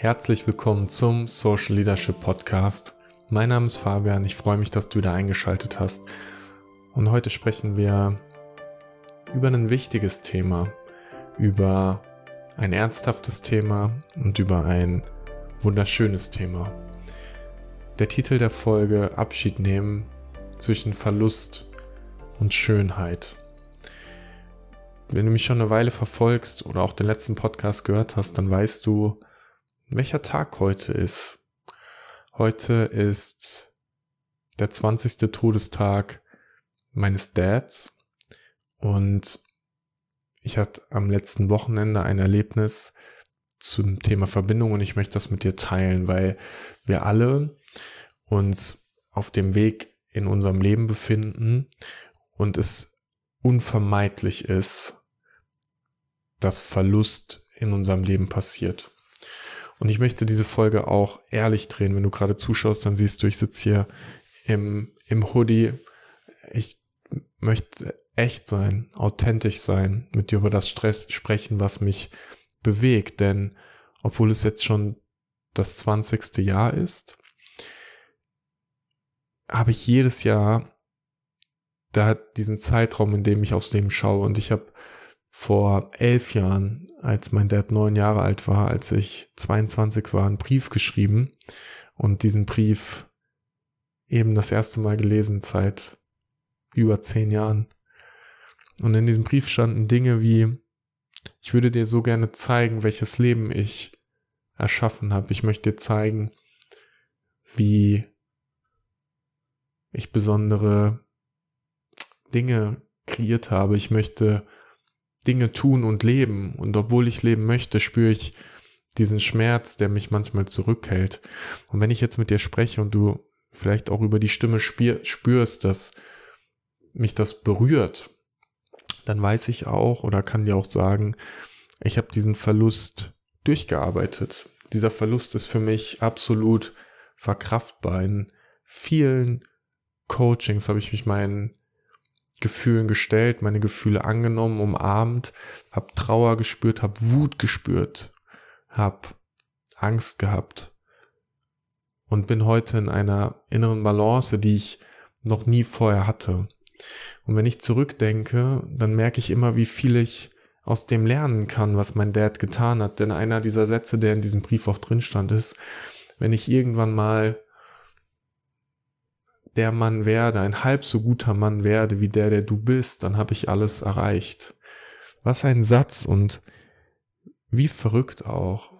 Herzlich willkommen zum Social Leadership Podcast. Mein Name ist Fabian, ich freue mich, dass du wieder eingeschaltet hast. Und heute sprechen wir über ein wichtiges Thema, über ein ernsthaftes Thema und über ein wunderschönes Thema. Der Titel der Folge Abschied nehmen zwischen Verlust und Schönheit. Wenn du mich schon eine Weile verfolgst oder auch den letzten Podcast gehört hast, dann weißt du, welcher Tag heute ist. Heute ist der 20. Todestag meines Dads und ich hatte am letzten Wochenende ein Erlebnis zum Thema Verbindung und ich möchte das mit dir teilen, weil wir alle uns auf dem Weg in unserem Leben befinden und es unvermeidlich ist, dass Verlust in unserem Leben passiert. Und ich möchte diese Folge auch ehrlich drehen. Wenn du gerade zuschaust, dann siehst du, ich sitze hier im, im Hoodie. Ich möchte echt sein, authentisch sein, mit dir über das Stress sprechen, was mich bewegt. Denn obwohl es jetzt schon das 20. Jahr ist, habe ich jedes Jahr da diesen Zeitraum, in dem ich aufs Leben schaue. Und ich habe vor elf Jahren, als mein Dad neun Jahre alt war, als ich 22 war, einen Brief geschrieben und diesen Brief eben das erste Mal gelesen seit über zehn Jahren. Und in diesem Brief standen Dinge wie, ich würde dir so gerne zeigen, welches Leben ich erschaffen habe. Ich möchte dir zeigen, wie ich besondere Dinge kreiert habe. Ich möchte Dinge tun und leben. Und obwohl ich leben möchte, spüre ich diesen Schmerz, der mich manchmal zurückhält. Und wenn ich jetzt mit dir spreche und du vielleicht auch über die Stimme spürst, dass mich das berührt, dann weiß ich auch oder kann dir auch sagen, ich habe diesen Verlust durchgearbeitet. Dieser Verlust ist für mich absolut verkraftbar. In vielen Coachings habe ich mich meinen Gefühlen gestellt, meine Gefühle angenommen, umarmt, habe Trauer gespürt, habe Wut gespürt, habe Angst gehabt und bin heute in einer inneren Balance, die ich noch nie vorher hatte. Und wenn ich zurückdenke, dann merke ich immer, wie viel ich aus dem lernen kann, was mein Dad getan hat. Denn einer dieser Sätze, der in diesem Brief auch drin stand, ist, wenn ich irgendwann mal der Mann werde, ein halb so guter Mann werde wie der, der du bist, dann habe ich alles erreicht. Was ein Satz und wie verrückt auch.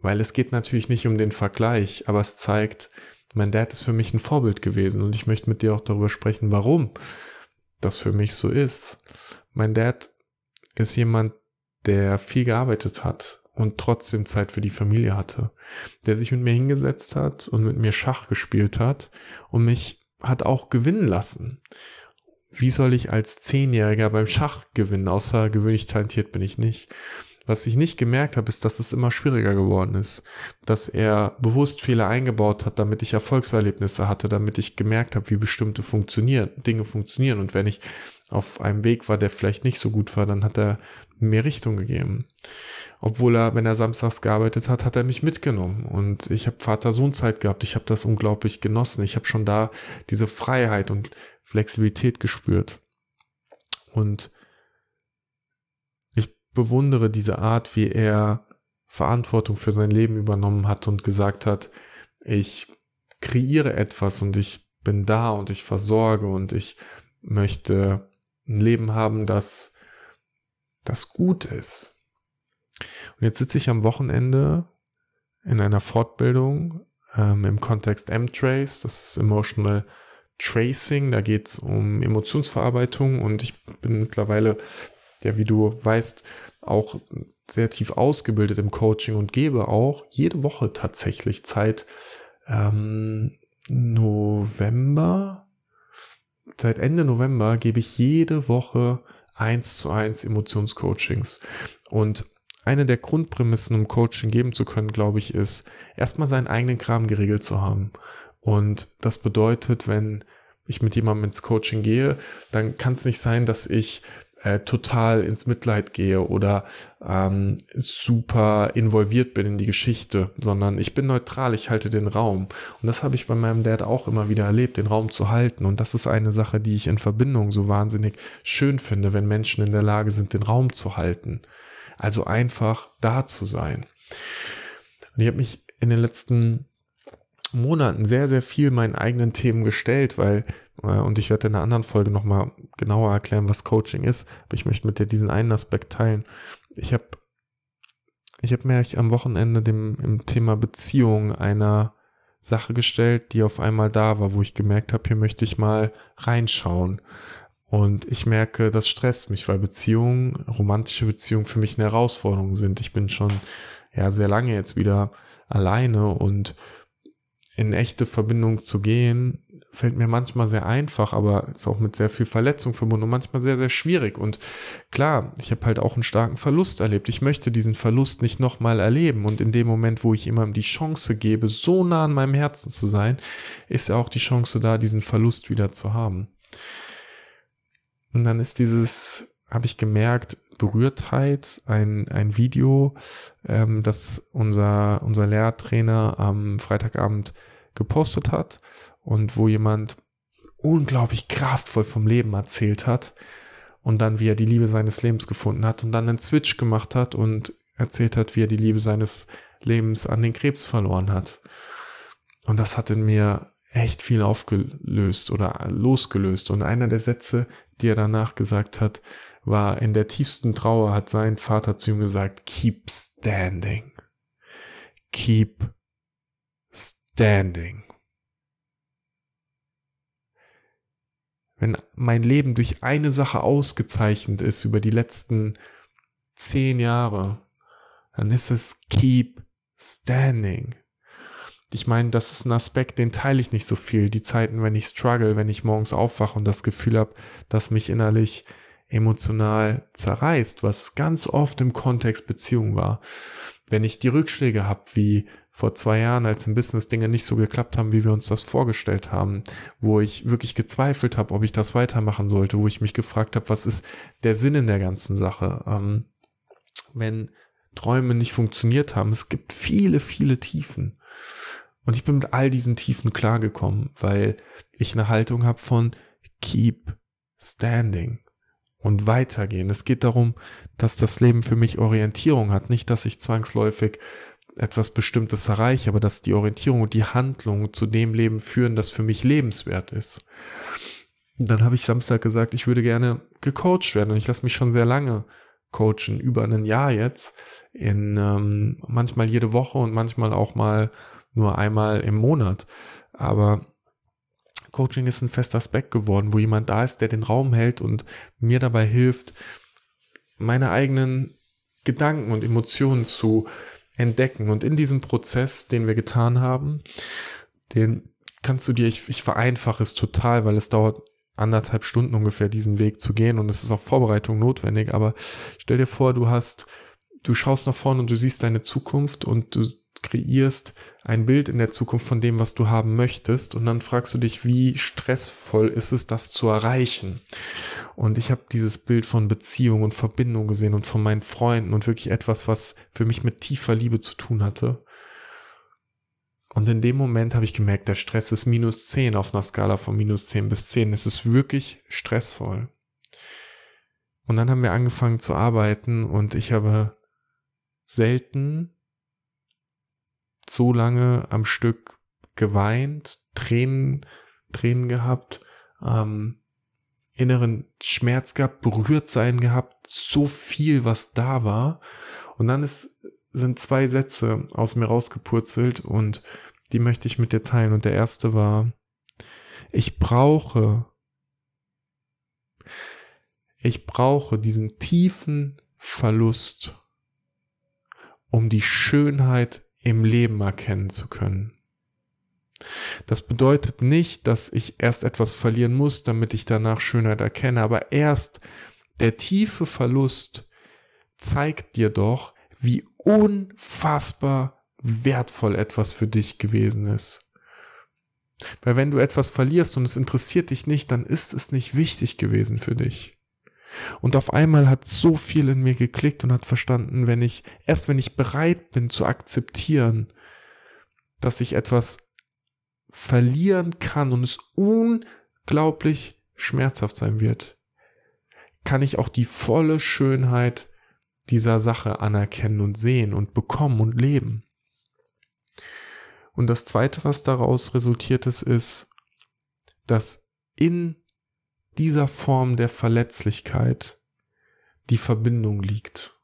Weil es geht natürlich nicht um den Vergleich, aber es zeigt, mein Dad ist für mich ein Vorbild gewesen und ich möchte mit dir auch darüber sprechen, warum das für mich so ist. Mein Dad ist jemand, der viel gearbeitet hat, und trotzdem Zeit für die Familie hatte, der sich mit mir hingesetzt hat und mit mir Schach gespielt hat und mich hat auch gewinnen lassen. Wie soll ich als Zehnjähriger beim Schach gewinnen? Außergewöhnlich talentiert bin ich nicht. Was ich nicht gemerkt habe, ist, dass es immer schwieriger geworden ist. Dass er bewusst Fehler eingebaut hat, damit ich Erfolgserlebnisse hatte, damit ich gemerkt habe, wie bestimmte funktionieren, Dinge funktionieren. Und wenn ich auf einem Weg war, der vielleicht nicht so gut war, dann hat er mir Richtung gegeben. Obwohl er, wenn er samstags gearbeitet hat, hat er mich mitgenommen. Und ich habe Vater-Sohn-Zeit gehabt. Ich habe das unglaublich genossen. Ich habe schon da diese Freiheit und Flexibilität gespürt. Und ich bewundere diese Art, wie er Verantwortung für sein Leben übernommen hat und gesagt hat, ich kreiere etwas und ich bin da und ich versorge und ich möchte ein Leben haben, das, das gut ist. Und jetzt sitze ich am Wochenende in einer Fortbildung ähm, im Kontext M-Trace, das ist Emotional Tracing, da geht es um Emotionsverarbeitung und ich bin mittlerweile, ja, wie du weißt, auch sehr tief ausgebildet im Coaching und gebe auch jede Woche tatsächlich Zeit, ähm, November, seit Ende November gebe ich jede Woche eins zu eins Emotionscoachings. Und eine der Grundprämissen, um Coaching geben zu können, glaube ich, ist, erstmal seinen eigenen Kram geregelt zu haben. Und das bedeutet, wenn ich mit jemandem ins Coaching gehe, dann kann es nicht sein, dass ich äh, total ins Mitleid gehe oder ähm, super involviert bin in die Geschichte, sondern ich bin neutral, ich halte den Raum. Und das habe ich bei meinem Dad auch immer wieder erlebt, den Raum zu halten. Und das ist eine Sache, die ich in Verbindung so wahnsinnig schön finde, wenn Menschen in der Lage sind, den Raum zu halten. Also einfach da zu sein. Und ich habe mich in den letzten Monaten sehr, sehr viel meinen eigenen Themen gestellt, weil, äh, und ich werde in einer anderen Folge nochmal genauer erklären, was Coaching ist, aber ich möchte mit dir diesen einen Aspekt teilen. Ich habe ich hab mir am Wochenende dem im Thema Beziehung einer Sache gestellt, die auf einmal da war, wo ich gemerkt habe, hier möchte ich mal reinschauen. Und ich merke, das stresst mich, weil Beziehungen, romantische Beziehungen für mich eine Herausforderung sind. Ich bin schon ja sehr lange jetzt wieder alleine und in echte Verbindung zu gehen, fällt mir manchmal sehr einfach, aber ist auch mit sehr viel Verletzung verbunden und manchmal sehr, sehr schwierig. Und klar, ich habe halt auch einen starken Verlust erlebt. Ich möchte diesen Verlust nicht nochmal erleben. Und in dem Moment, wo ich jemandem die Chance gebe, so nah an meinem Herzen zu sein, ist ja auch die Chance da, diesen Verlust wieder zu haben. Und dann ist dieses, habe ich gemerkt, Berührtheit, ein, ein Video, ähm, das unser, unser Lehrtrainer am Freitagabend gepostet hat und wo jemand unglaublich kraftvoll vom Leben erzählt hat und dann, wie er die Liebe seines Lebens gefunden hat und dann einen Switch gemacht hat und erzählt hat, wie er die Liebe seines Lebens an den Krebs verloren hat. Und das hat in mir echt viel aufgelöst oder losgelöst. Und einer der Sätze, die er danach gesagt hat, war, in der tiefsten Trauer hat sein Vater zu ihm gesagt, keep standing. Keep standing. Wenn mein Leben durch eine Sache ausgezeichnet ist über die letzten zehn Jahre, dann ist es keep standing. Ich meine, das ist ein Aspekt, den teile ich nicht so viel. Die Zeiten, wenn ich struggle, wenn ich morgens aufwache und das Gefühl habe, dass mich innerlich emotional zerreißt, was ganz oft im Kontext Beziehung war. Wenn ich die Rückschläge habe, wie vor zwei Jahren, als im Business Dinge nicht so geklappt haben, wie wir uns das vorgestellt haben, wo ich wirklich gezweifelt habe, ob ich das weitermachen sollte, wo ich mich gefragt habe, was ist der Sinn in der ganzen Sache? Ähm, wenn Träume nicht funktioniert haben, es gibt viele, viele Tiefen. Und ich bin mit all diesen Tiefen klargekommen, weil ich eine Haltung habe von keep standing und weitergehen. Es geht darum, dass das Leben für mich Orientierung hat, nicht, dass ich zwangsläufig etwas Bestimmtes erreiche, aber dass die Orientierung und die Handlung zu dem Leben führen, das für mich lebenswert ist. Dann habe ich Samstag gesagt, ich würde gerne gecoacht werden und ich lasse mich schon sehr lange coachen, über ein Jahr jetzt, in ähm, manchmal jede Woche und manchmal auch mal nur einmal im Monat. Aber Coaching ist ein fester Aspekt geworden, wo jemand da ist, der den Raum hält und mir dabei hilft, meine eigenen Gedanken und Emotionen zu entdecken. Und in diesem Prozess, den wir getan haben, den kannst du dir, ich, ich vereinfache es total, weil es dauert anderthalb Stunden ungefähr, diesen Weg zu gehen und es ist auch Vorbereitung notwendig. Aber stell dir vor, du hast, du schaust nach vorne und du siehst deine Zukunft und du kreierst ein Bild in der Zukunft von dem, was du haben möchtest und dann fragst du dich, wie stressvoll ist es, das zu erreichen? Und ich habe dieses Bild von Beziehung und Verbindung gesehen und von meinen Freunden und wirklich etwas, was für mich mit tiefer Liebe zu tun hatte. Und in dem Moment habe ich gemerkt, der Stress ist minus 10 auf einer Skala von minus 10 bis 10. Es ist wirklich stressvoll. Und dann haben wir angefangen zu arbeiten und ich habe selten so lange am Stück geweint, Tränen, Tränen gehabt, ähm, inneren Schmerz gehabt, berührt sein gehabt, so viel, was da war. Und dann ist, sind zwei Sätze aus mir rausgepurzelt und die möchte ich mit dir teilen. Und der erste war, ich brauche, ich brauche diesen tiefen Verlust, um die Schönheit im Leben erkennen zu können. Das bedeutet nicht, dass ich erst etwas verlieren muss, damit ich danach Schönheit erkenne, aber erst der tiefe Verlust zeigt dir doch, wie unfassbar wertvoll etwas für dich gewesen ist. Weil wenn du etwas verlierst und es interessiert dich nicht, dann ist es nicht wichtig gewesen für dich. Und auf einmal hat so viel in mir geklickt und hat verstanden, wenn ich, erst wenn ich bereit bin zu akzeptieren, dass ich etwas verlieren kann und es unglaublich schmerzhaft sein wird, kann ich auch die volle Schönheit dieser Sache anerkennen und sehen und bekommen und leben. Und das Zweite, was daraus resultiert ist, ist, dass in dieser Form der Verletzlichkeit die Verbindung liegt.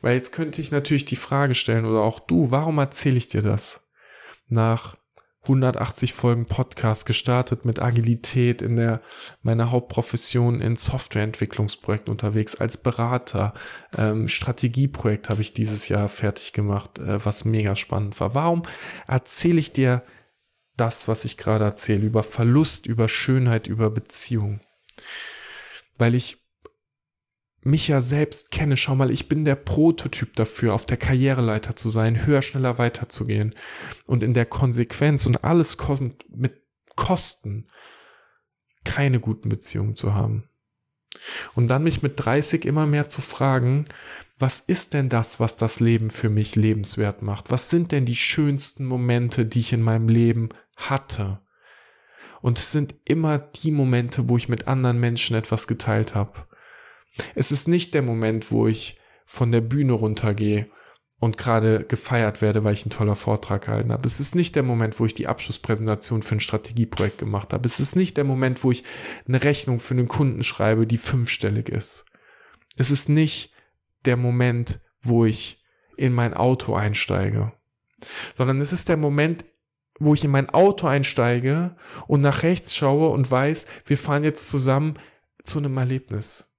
Weil jetzt könnte ich natürlich die Frage stellen, oder auch du, warum erzähle ich dir das? Nach 180 Folgen Podcast gestartet mit Agilität in der meiner Hauptprofession in Softwareentwicklungsprojekten unterwegs als Berater. Ähm, Strategieprojekt habe ich dieses Jahr fertig gemacht, äh, was mega spannend war. Warum erzähle ich dir das, was ich gerade erzähle, über Verlust, über Schönheit, über Beziehung? Weil ich mich ja selbst kenne, schau mal, ich bin der Prototyp dafür, auf der Karriereleiter zu sein, höher, schneller weiterzugehen. Und in der Konsequenz, und alles kommt mit Kosten, keine guten Beziehungen zu haben. Und dann mich mit 30 immer mehr zu fragen, was ist denn das, was das Leben für mich lebenswert macht? Was sind denn die schönsten Momente, die ich in meinem Leben hatte? Und es sind immer die Momente, wo ich mit anderen Menschen etwas geteilt habe es ist nicht der Moment, wo ich von der Bühne runtergehe und gerade gefeiert werde, weil ich einen toller Vortrag gehalten habe. Es ist nicht der Moment, wo ich die Abschlusspräsentation für ein Strategieprojekt gemacht habe. Es ist nicht der Moment, wo ich eine Rechnung für einen Kunden schreibe, die fünfstellig ist. Es ist nicht der Moment, wo ich in mein Auto einsteige, sondern es ist der Moment, wo ich in mein Auto einsteige und nach rechts schaue und weiß, wir fahren jetzt zusammen zu einem Erlebnis.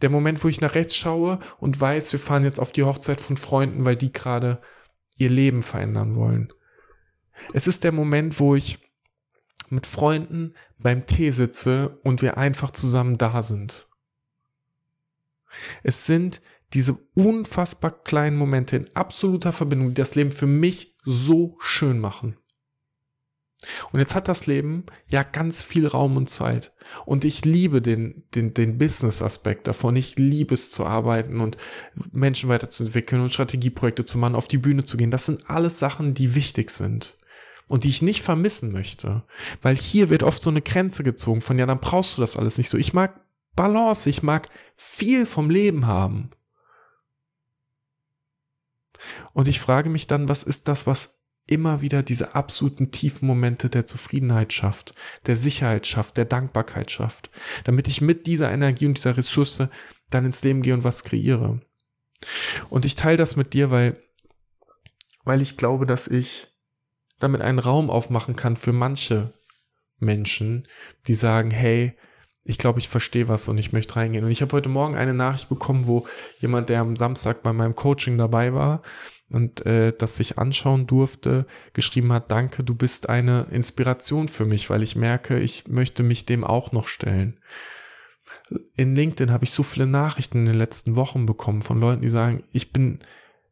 Der Moment, wo ich nach rechts schaue und weiß, wir fahren jetzt auf die Hochzeit von Freunden, weil die gerade ihr Leben verändern wollen. Es ist der Moment, wo ich mit Freunden beim Tee sitze und wir einfach zusammen da sind. Es sind diese unfassbar kleinen Momente in absoluter Verbindung, die das Leben für mich so schön machen. Und jetzt hat das Leben ja ganz viel Raum und Zeit. Und ich liebe den, den, den Business-Aspekt davon. Ich liebe es zu arbeiten und Menschen weiterzuentwickeln und Strategieprojekte zu machen, auf die Bühne zu gehen. Das sind alles Sachen, die wichtig sind. Und die ich nicht vermissen möchte. Weil hier wird oft so eine Grenze gezogen von, ja, dann brauchst du das alles nicht so. Ich mag Balance. Ich mag viel vom Leben haben. Und ich frage mich dann, was ist das, was immer wieder diese absoluten tiefen Momente der Zufriedenheit schafft, der Sicherheit schafft, der Dankbarkeit schafft, damit ich mit dieser Energie und dieser Ressource dann ins Leben gehe und was kreiere. Und ich teile das mit dir, weil, weil ich glaube, dass ich damit einen Raum aufmachen kann für manche Menschen, die sagen, hey, ich glaube, ich verstehe was und ich möchte reingehen. Und ich habe heute Morgen eine Nachricht bekommen, wo jemand, der am Samstag bei meinem Coaching dabei war, und äh, das sich anschauen durfte, geschrieben hat, danke, du bist eine Inspiration für mich, weil ich merke, ich möchte mich dem auch noch stellen. In LinkedIn habe ich so viele Nachrichten in den letzten Wochen bekommen von Leuten, die sagen, ich bin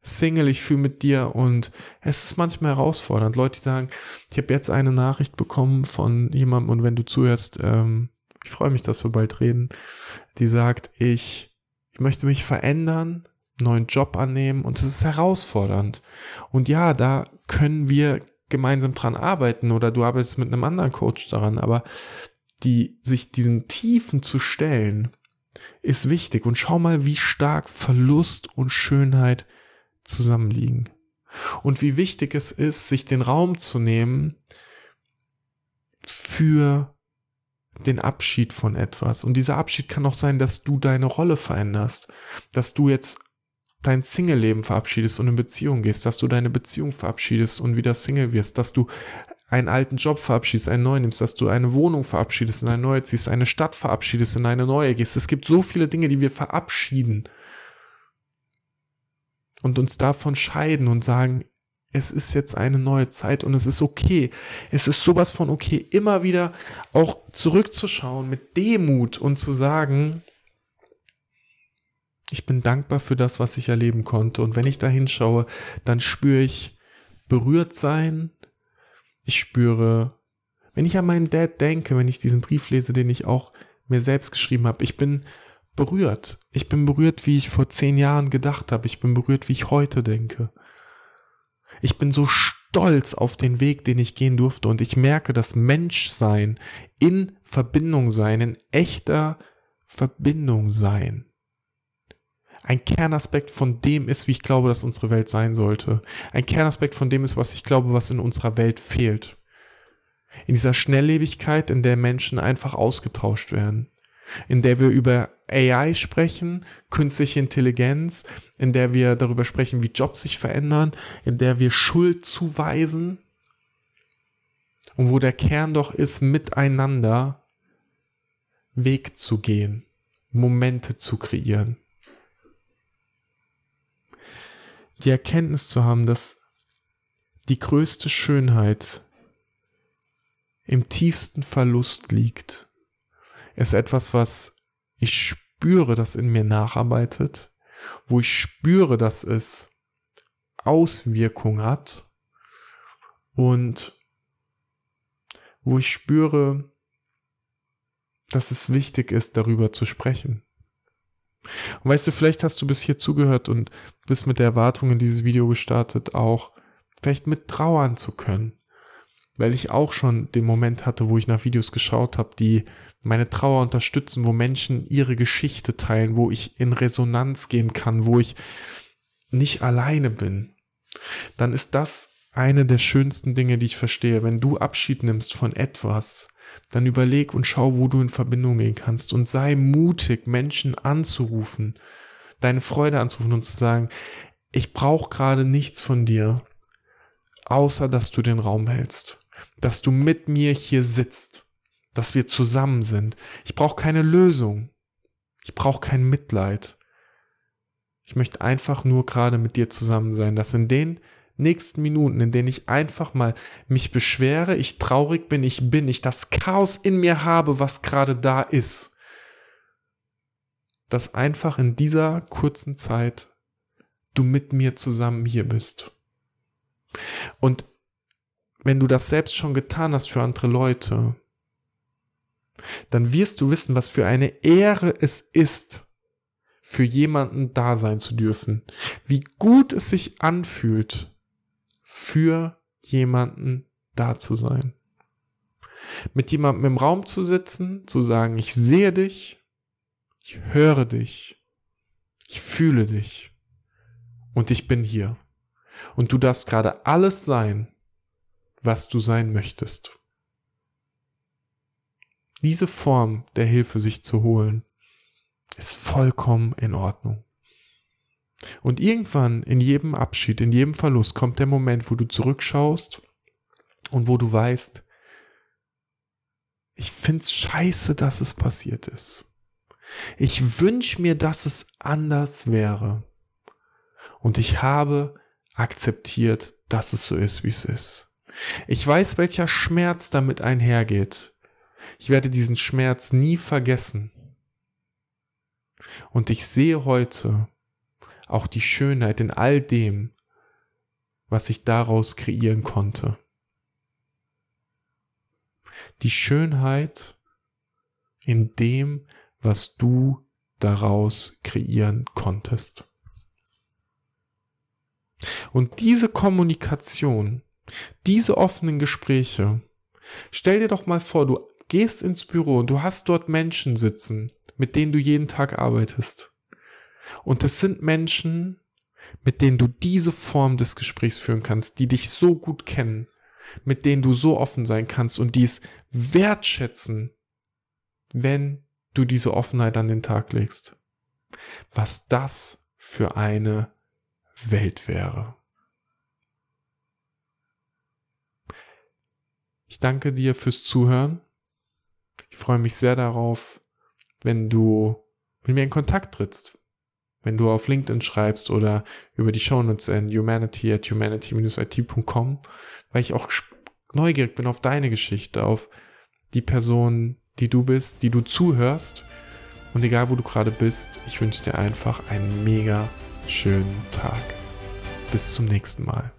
Single, ich fühle mit dir und es ist manchmal herausfordernd. Leute, die sagen, ich habe jetzt eine Nachricht bekommen von jemandem und wenn du zuhörst, ähm, ich freue mich, dass wir bald reden, die sagt, ich, ich möchte mich verändern, neuen Job annehmen und es ist herausfordernd. Und ja, da können wir gemeinsam dran arbeiten oder du arbeitest mit einem anderen Coach daran, aber die, sich diesen Tiefen zu stellen, ist wichtig. Und schau mal, wie stark Verlust und Schönheit zusammenliegen. Und wie wichtig es ist, sich den Raum zu nehmen für den Abschied von etwas. Und dieser Abschied kann auch sein, dass du deine Rolle veränderst, dass du jetzt dein Single-Leben verabschiedest und in Beziehung gehst, dass du deine Beziehung verabschiedest und wieder Single wirst, dass du einen alten Job verabschiedest, einen neuen nimmst, dass du eine Wohnung verabschiedest, in eine neue ziehst, eine Stadt verabschiedest, in eine neue gehst. Es gibt so viele Dinge, die wir verabschieden und uns davon scheiden und sagen, es ist jetzt eine neue Zeit und es ist okay. Es ist sowas von okay, immer wieder auch zurückzuschauen mit Demut und zu sagen, ich bin dankbar für das, was ich erleben konnte. Und wenn ich da hinschaue, dann spüre ich berührt sein. Ich spüre, wenn ich an meinen Dad denke, wenn ich diesen Brief lese, den ich auch mir selbst geschrieben habe. Ich bin berührt. Ich bin berührt, wie ich vor zehn Jahren gedacht habe. Ich bin berührt, wie ich heute denke. Ich bin so stolz auf den Weg, den ich gehen durfte und ich merke, dass Menschsein, in Verbindung sein, in echter Verbindung sein, ein Kernaspekt von dem ist, wie ich glaube, dass unsere Welt sein sollte. Ein Kernaspekt von dem ist, was ich glaube, was in unserer Welt fehlt. In dieser Schnelllebigkeit, in der Menschen einfach ausgetauscht werden in der wir über AI sprechen, künstliche Intelligenz, in der wir darüber sprechen, wie Jobs sich verändern, in der wir Schuld zuweisen und wo der Kern doch ist, miteinander Weg zu gehen, Momente zu kreieren. Die Erkenntnis zu haben, dass die größte Schönheit im tiefsten Verlust liegt ist etwas, was ich spüre, das in mir nacharbeitet, wo ich spüre, dass es Auswirkung hat und wo ich spüre, dass es wichtig ist, darüber zu sprechen. Und weißt du, vielleicht hast du bis hier zugehört und bist mit der Erwartung in dieses Video gestartet, auch vielleicht mit trauern zu können weil ich auch schon den Moment hatte, wo ich nach Videos geschaut habe, die meine Trauer unterstützen, wo Menschen ihre Geschichte teilen, wo ich in Resonanz gehen kann, wo ich nicht alleine bin, dann ist das eine der schönsten Dinge, die ich verstehe. Wenn du Abschied nimmst von etwas, dann überleg und schau, wo du in Verbindung gehen kannst und sei mutig, Menschen anzurufen, deine Freude anzurufen und zu sagen, ich brauche gerade nichts von dir, außer dass du den Raum hältst dass du mit mir hier sitzt, dass wir zusammen sind. Ich brauche keine Lösung. Ich brauche kein Mitleid. Ich möchte einfach nur gerade mit dir zusammen sein, dass in den nächsten Minuten, in denen ich einfach mal mich beschwere, ich traurig bin, ich bin, ich das Chaos in mir habe, was gerade da ist, dass einfach in dieser kurzen Zeit du mit mir zusammen hier bist. Und wenn du das selbst schon getan hast für andere Leute, dann wirst du wissen, was für eine Ehre es ist, für jemanden da sein zu dürfen. Wie gut es sich anfühlt, für jemanden da zu sein. Mit jemandem im Raum zu sitzen, zu sagen, ich sehe dich, ich höre dich, ich fühle dich und ich bin hier. Und du darfst gerade alles sein, was du sein möchtest. Diese Form der Hilfe sich zu holen, ist vollkommen in Ordnung. Und irgendwann in jedem Abschied, in jedem Verlust kommt der Moment, wo du zurückschaust und wo du weißt, ich find's scheiße, dass es passiert ist. Ich wünsche mir, dass es anders wäre. Und ich habe akzeptiert, dass es so ist, wie es ist. Ich weiß, welcher Schmerz damit einhergeht. Ich werde diesen Schmerz nie vergessen. Und ich sehe heute auch die Schönheit in all dem, was ich daraus kreieren konnte. Die Schönheit in dem, was du daraus kreieren konntest. Und diese Kommunikation diese offenen Gespräche. Stell dir doch mal vor, du gehst ins Büro und du hast dort Menschen sitzen, mit denen du jeden Tag arbeitest. Und es sind Menschen, mit denen du diese Form des Gesprächs führen kannst, die dich so gut kennen, mit denen du so offen sein kannst und die es wertschätzen, wenn du diese Offenheit an den Tag legst. Was das für eine Welt wäre. Ich danke dir fürs Zuhören. Ich freue mich sehr darauf, wenn du mit mir in Kontakt trittst. Wenn du auf LinkedIn schreibst oder über die Shownotes in humanity at humanity-it.com, weil ich auch neugierig bin auf deine Geschichte, auf die Person, die du bist, die du zuhörst. Und egal wo du gerade bist, ich wünsche dir einfach einen mega schönen Tag. Bis zum nächsten Mal.